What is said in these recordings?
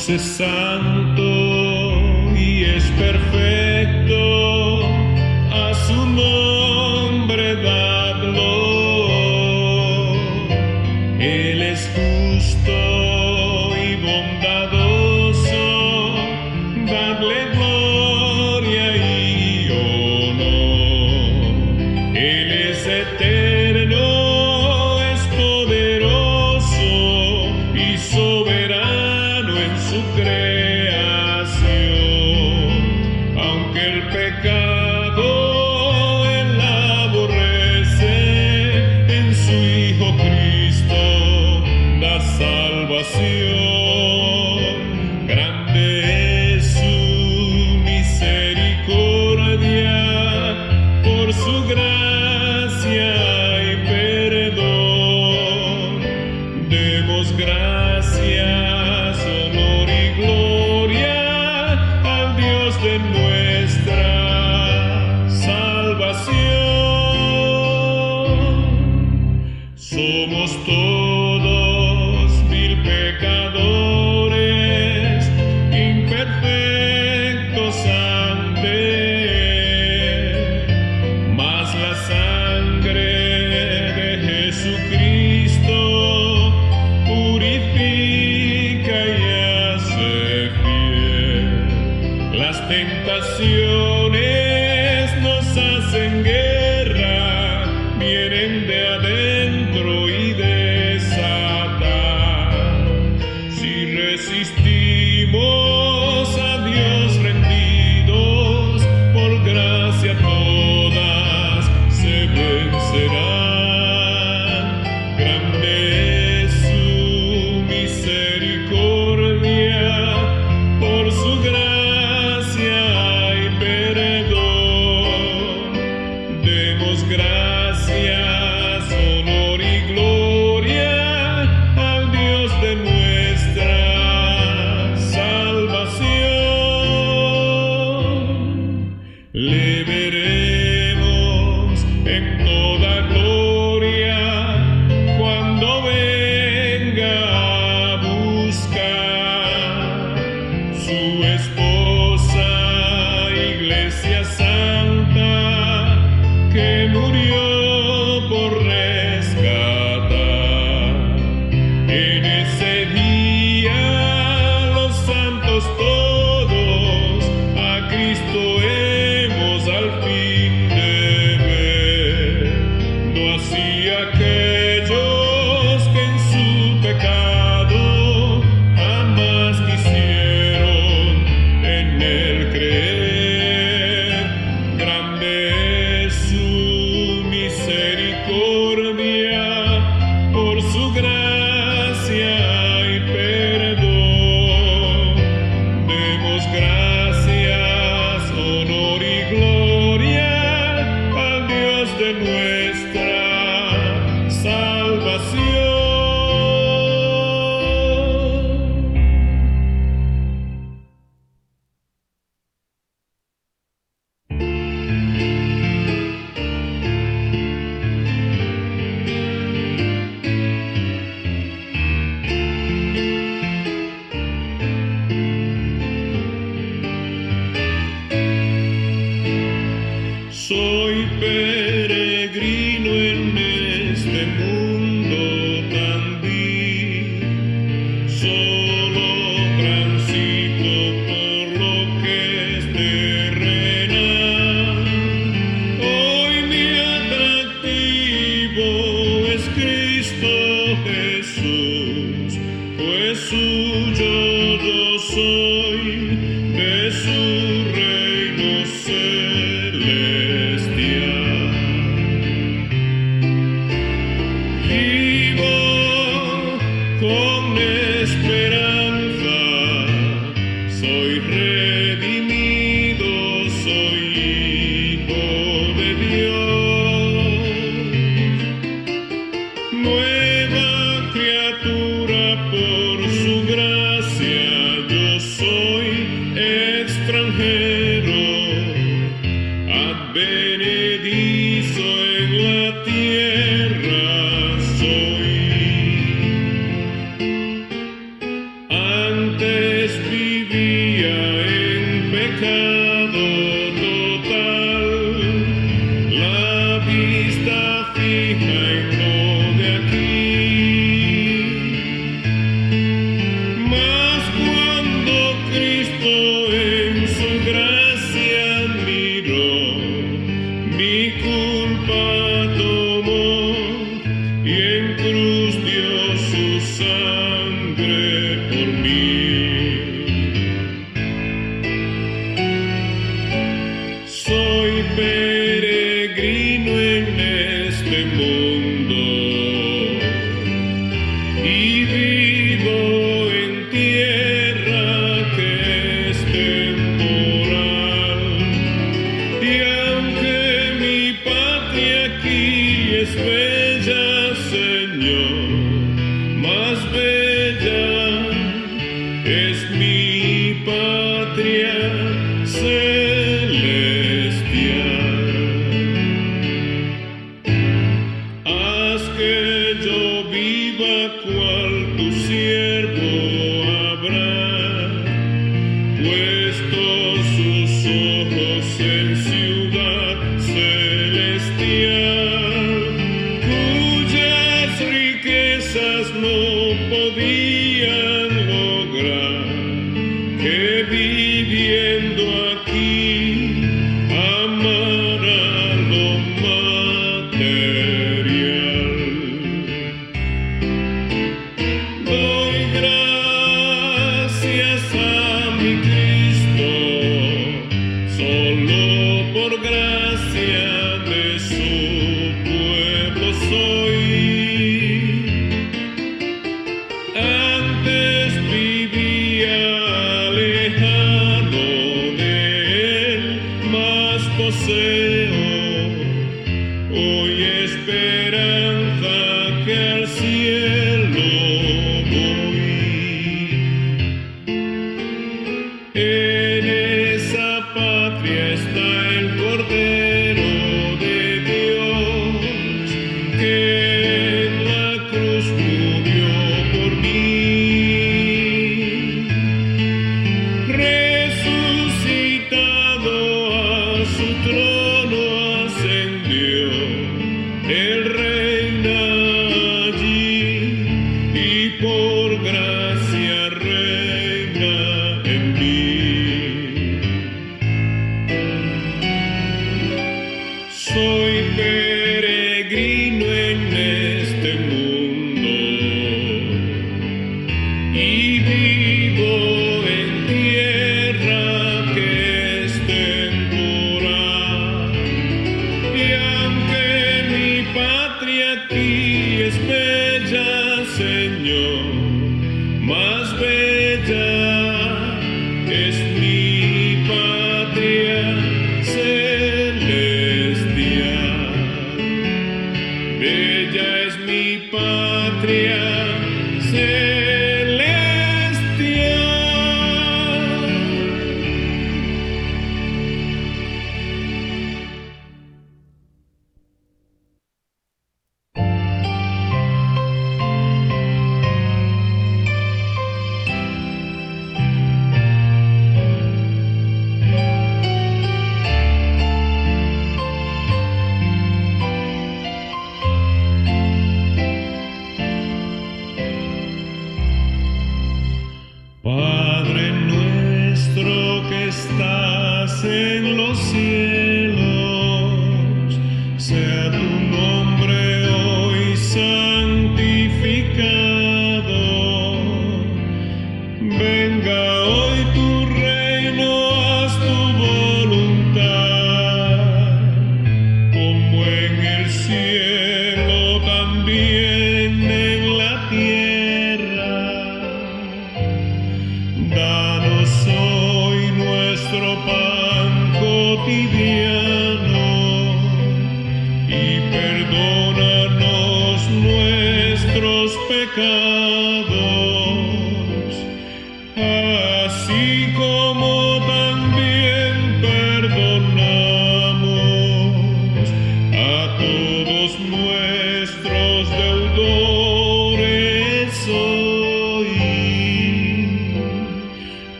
santo y es perfecto, me. Que viviendo mi patria celestial.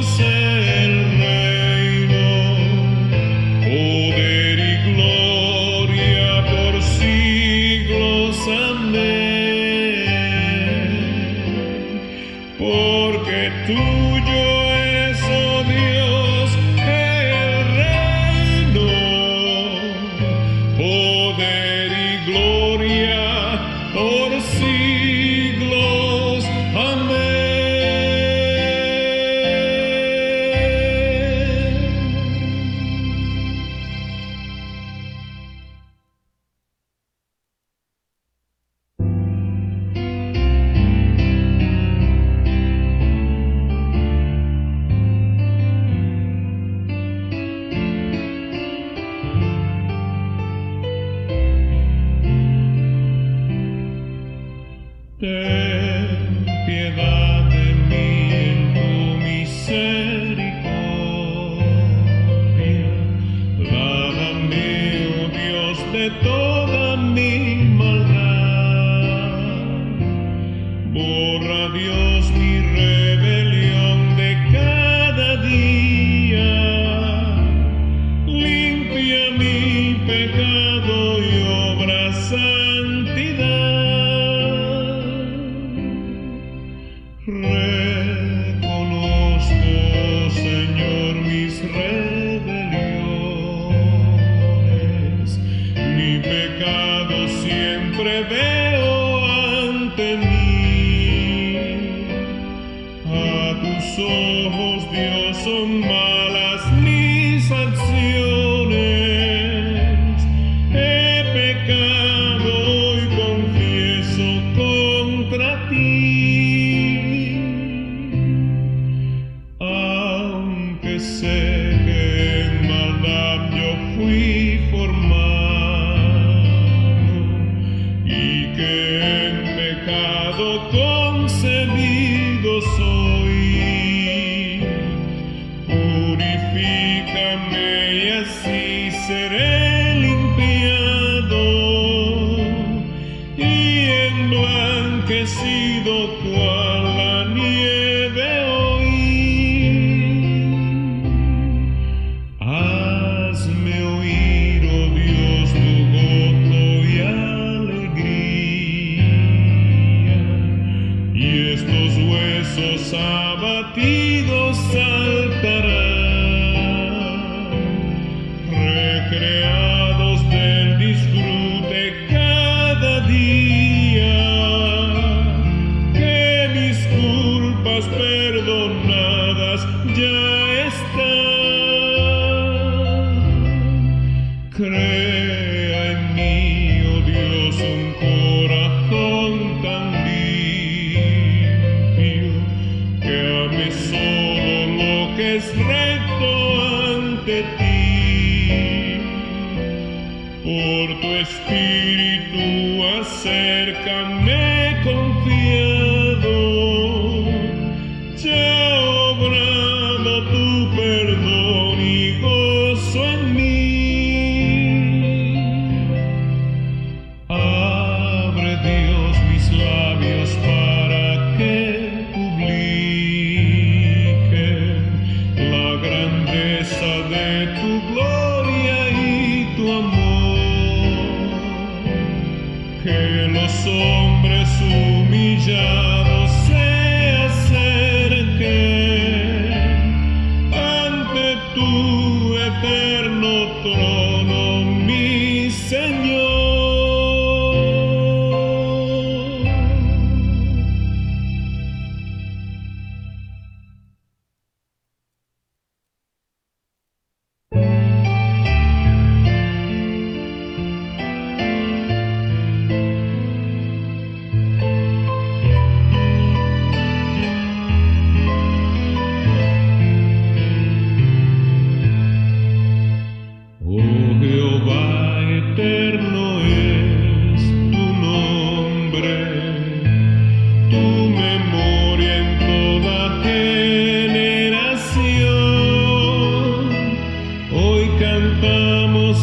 você. los hombres humillan.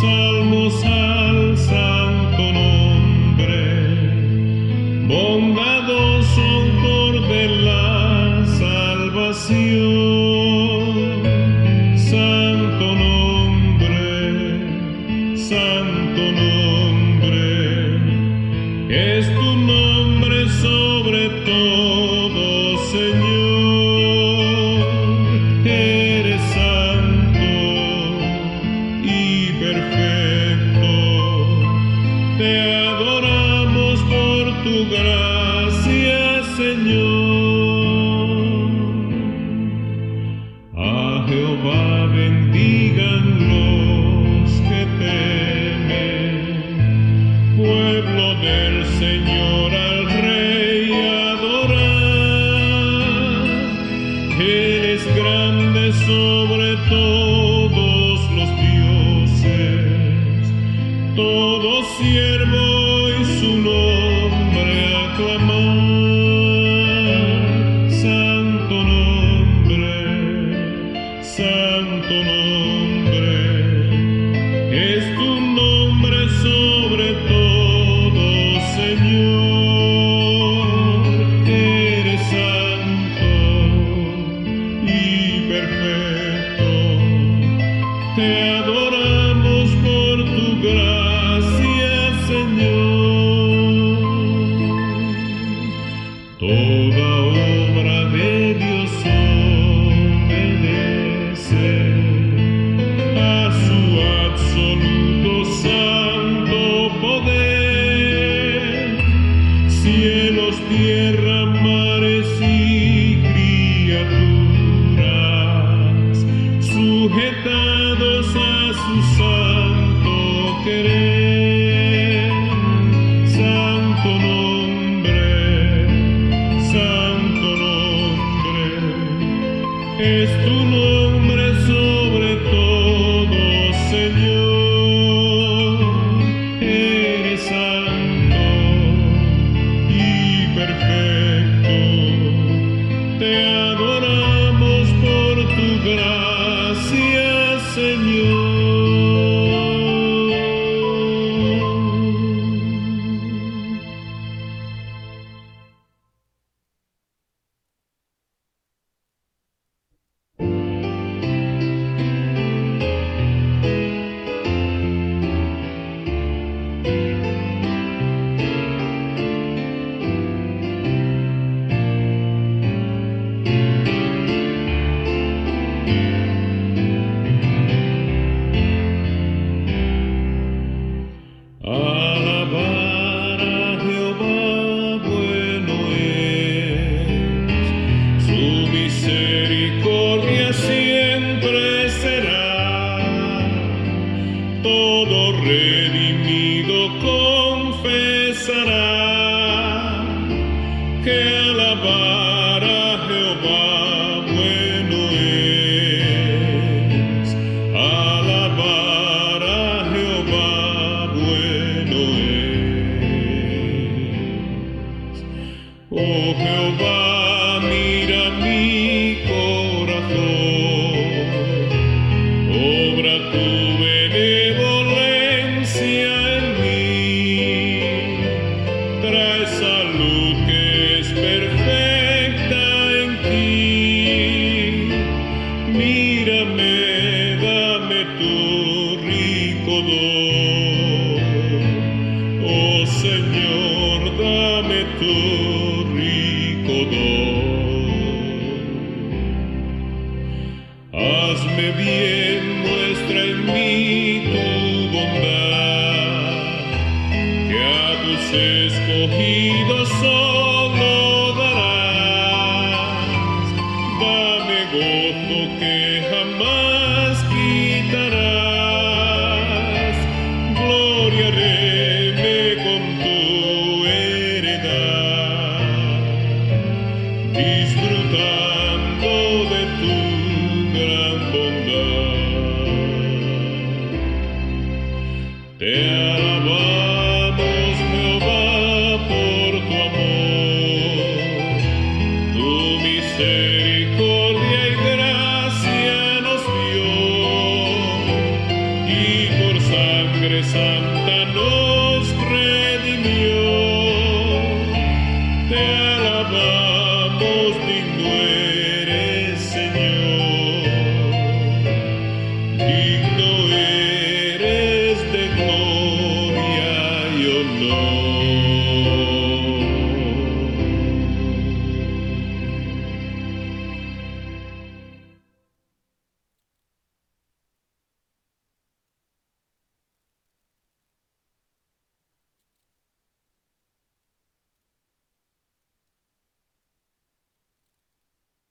salmos. Sal sobre todos los dioses. cielos, tierra.